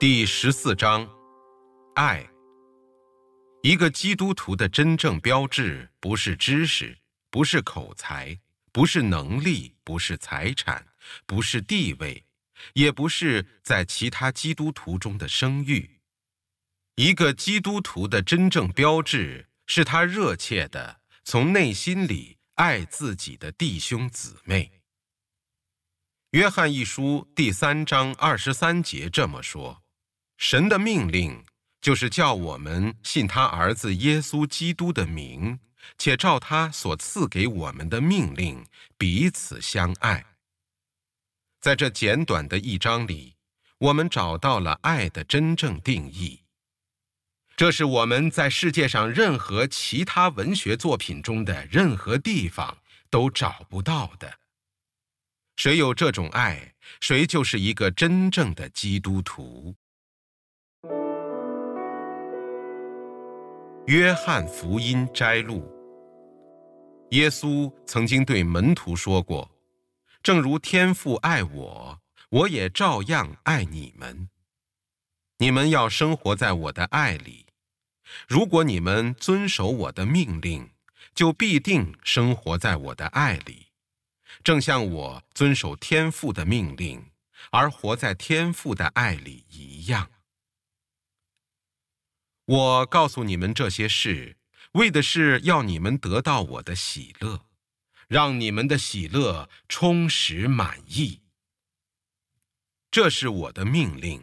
第十四章，爱。一个基督徒的真正标志，不是知识，不是口才，不是能力，不是财产，不是地位，也不是在其他基督徒中的声誉。一个基督徒的真正标志，是他热切的从内心里爱自己的弟兄姊妹。约翰一书第三章二十三节这么说。神的命令就是叫我们信他儿子耶稣基督的名，且照他所赐给我们的命令彼此相爱。在这简短的一章里，我们找到了爱的真正定义。这是我们在世界上任何其他文学作品中的任何地方都找不到的。谁有这种爱，谁就是一个真正的基督徒。约翰福音摘录：耶稣曾经对门徒说过：“正如天父爱我，我也照样爱你们。你们要生活在我的爱里。如果你们遵守我的命令，就必定生活在我的爱里，正像我遵守天父的命令而活在天父的爱里一样。”我告诉你们这些事，为的是要你们得到我的喜乐，让你们的喜乐充实满意。这是我的命令，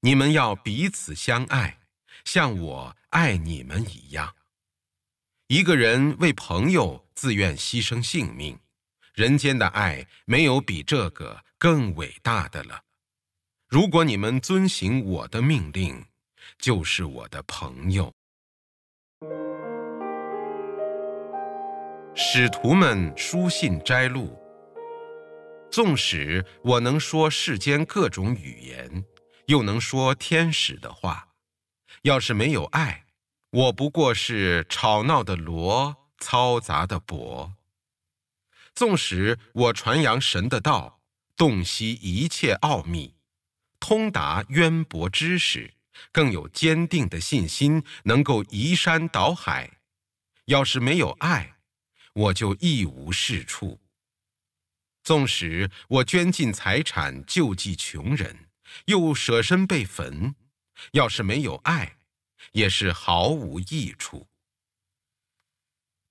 你们要彼此相爱，像我爱你们一样。一个人为朋友自愿牺牲性命，人间的爱没有比这个更伟大的了。如果你们遵行我的命令，就是我的朋友。使徒们书信摘录：纵使我能说世间各种语言，又能说天使的话，要是没有爱，我不过是吵闹的锣，嘈杂的钹。纵使我传扬神的道，洞悉一切奥秘，通达渊博知识。更有坚定的信心，能够移山倒海。要是没有爱，我就一无是处。纵使我捐尽财产救济穷人，又舍身被焚，要是没有爱，也是毫无益处。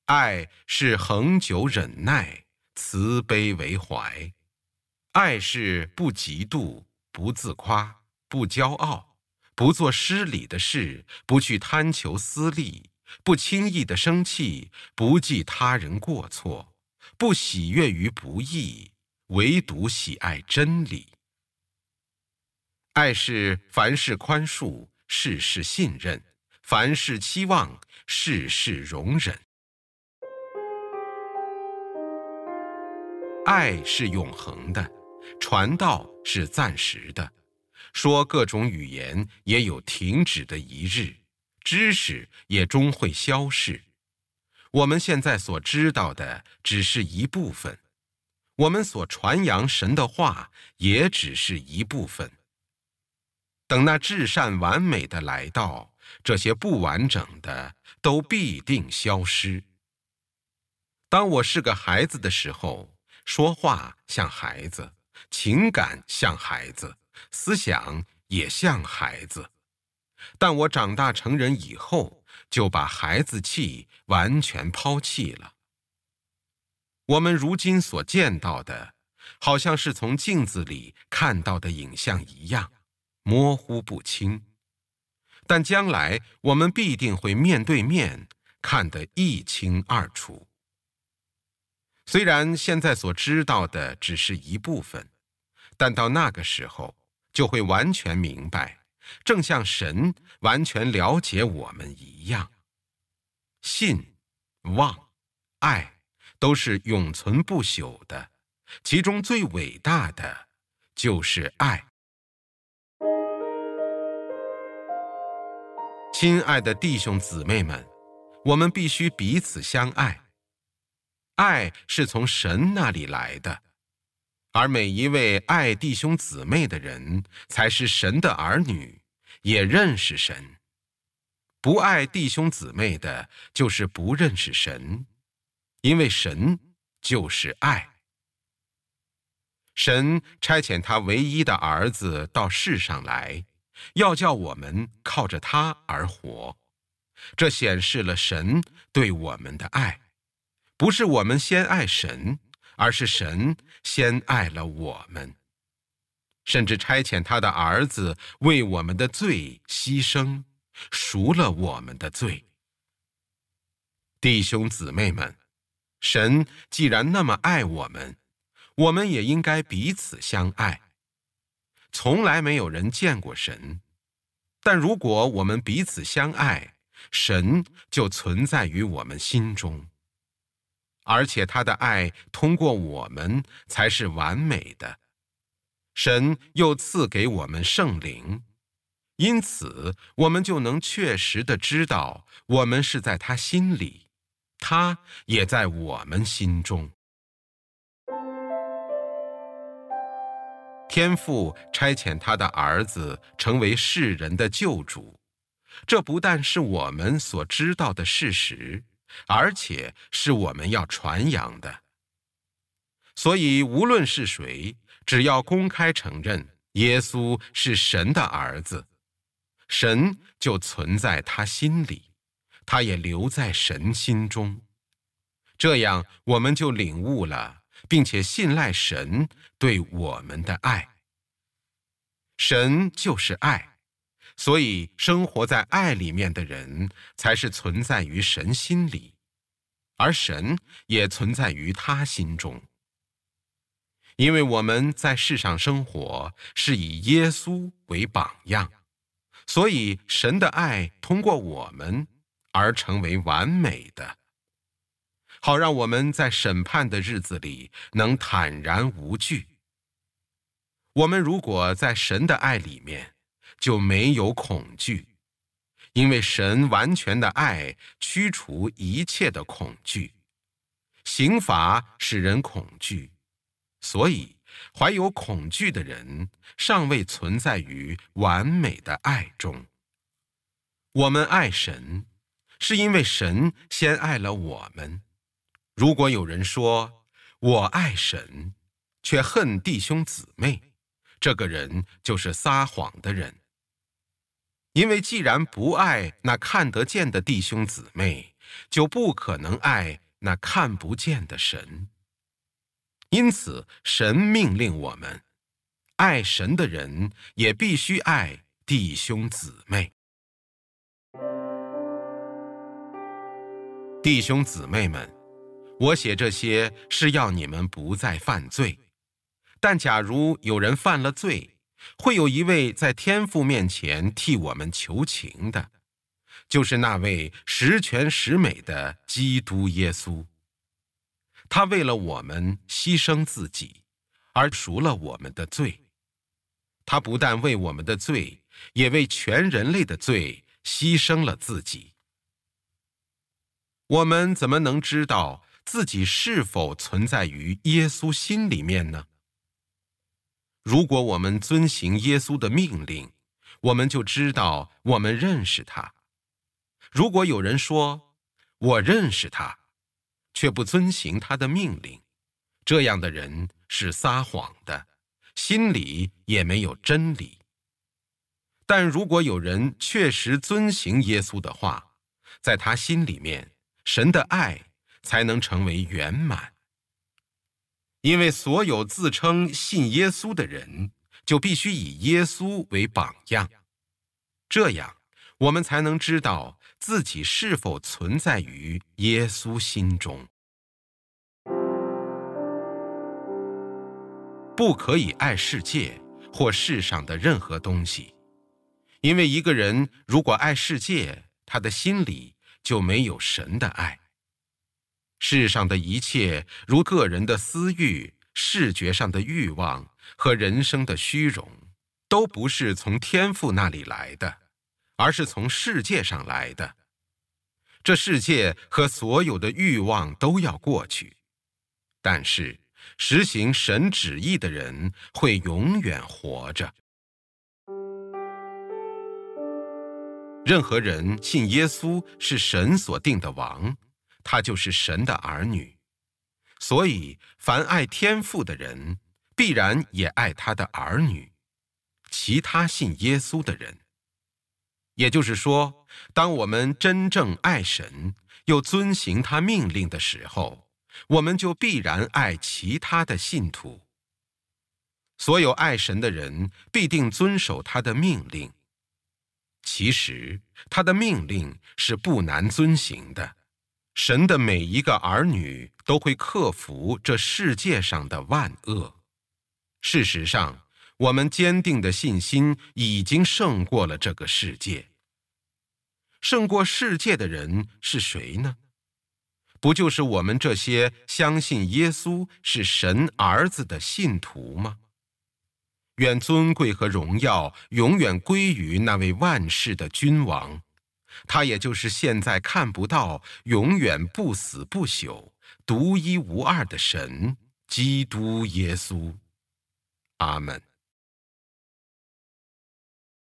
爱是恒久忍耐，慈悲为怀；爱是不嫉妒，不自夸，不骄傲。不做失礼的事，不去贪求私利，不轻易的生气，不计他人过错，不喜悦于不义，唯独喜爱真理。爱是凡事宽恕，事事信任，凡事期望，事事容忍。爱是永恒的，传道是暂时的。说各种语言也有停止的一日，知识也终会消逝。我们现在所知道的只是一部分，我们所传扬神的话也只是一部分。等那至善完美的来到，这些不完整的都必定消失。当我是个孩子的时候，说话像孩子，情感像孩子。思想也像孩子，但我长大成人以后，就把孩子气完全抛弃了。我们如今所见到的，好像是从镜子里看到的影像一样，模糊不清。但将来我们必定会面对面看得一清二楚。虽然现在所知道的只是一部分，但到那个时候。就会完全明白，正像神完全了解我们一样。信、望、爱都是永存不朽的，其中最伟大的就是爱。亲爱的弟兄姊妹们，我们必须彼此相爱。爱是从神那里来的。而每一位爱弟兄姊妹的人，才是神的儿女，也认识神。不爱弟兄姊妹的，就是不认识神，因为神就是爱。神差遣他唯一的儿子到世上来，要叫我们靠着他而活。这显示了神对我们的爱，不是我们先爱神，而是神先爱了我们。甚至差遣他的儿子为我们的罪牺牲，赎了我们的罪。弟兄姊妹们，神既然那么爱我们，我们也应该彼此相爱。从来没有人见过神，但如果我们彼此相爱，神就存在于我们心中，而且他的爱通过我们才是完美的。神又赐给我们圣灵，因此我们就能确实的知道，我们是在他心里，他也在我们心中。天父差遣他的儿子成为世人的救主，这不但是我们所知道的事实，而且是我们要传扬的。所以，无论是谁。只要公开承认耶稣是神的儿子，神就存在他心里，他也留在神心中。这样，我们就领悟了，并且信赖神对我们的爱。神就是爱，所以生活在爱里面的人才是存在于神心里，而神也存在于他心中。因为我们在世上生活是以耶稣为榜样，所以神的爱通过我们而成为完美的，好让我们在审判的日子里能坦然无惧。我们如果在神的爱里面，就没有恐惧，因为神完全的爱驱除一切的恐惧，刑罚使人恐惧。所以，怀有恐惧的人尚未存在于完美的爱中。我们爱神，是因为神先爱了我们。如果有人说我爱神，却恨弟兄姊妹，这个人就是撒谎的人。因为既然不爱那看得见的弟兄姊妹，就不可能爱那看不见的神。因此，神命令我们，爱神的人也必须爱弟兄姊妹。弟兄姊妹们，我写这些是要你们不再犯罪。但假如有人犯了罪，会有一位在天父面前替我们求情的，就是那位十全十美的基督耶稣。他为了我们牺牲自己，而赎了我们的罪。他不但为我们的罪，也为全人类的罪牺牲了自己。我们怎么能知道自己是否存在于耶稣心里面呢？如果我们遵行耶稣的命令，我们就知道我们认识他。如果有人说我认识他，却不遵行他的命令，这样的人是撒谎的，心里也没有真理。但如果有人确实遵行耶稣的话，在他心里面，神的爱才能成为圆满。因为所有自称信耶稣的人，就必须以耶稣为榜样，这样我们才能知道。自己是否存在于耶稣心中？不可以爱世界或世上的任何东西，因为一个人如果爱世界，他的心里就没有神的爱。世上的一切，如个人的私欲、视觉上的欲望和人生的虚荣，都不是从天赋那里来的。而是从世界上来的，这世界和所有的欲望都要过去，但是实行神旨意的人会永远活着。任何人信耶稣是神所定的王，他就是神的儿女。所以，凡爱天父的人，必然也爱他的儿女。其他信耶稣的人，也就是说，当我们真正爱神，又遵行他命令的时候，我们就必然爱其他的信徒。所有爱神的人必定遵守他的命令。其实，他的命令是不难遵行的。神的每一个儿女都会克服这世界上的万恶。事实上，我们坚定的信心已经胜过了这个世界。胜过世界的人是谁呢？不就是我们这些相信耶稣是神儿子的信徒吗？愿尊贵和荣耀永远归于那位万世的君王。他也就是现在看不到、永远不死不朽、独一无二的神——基督耶稣。阿门。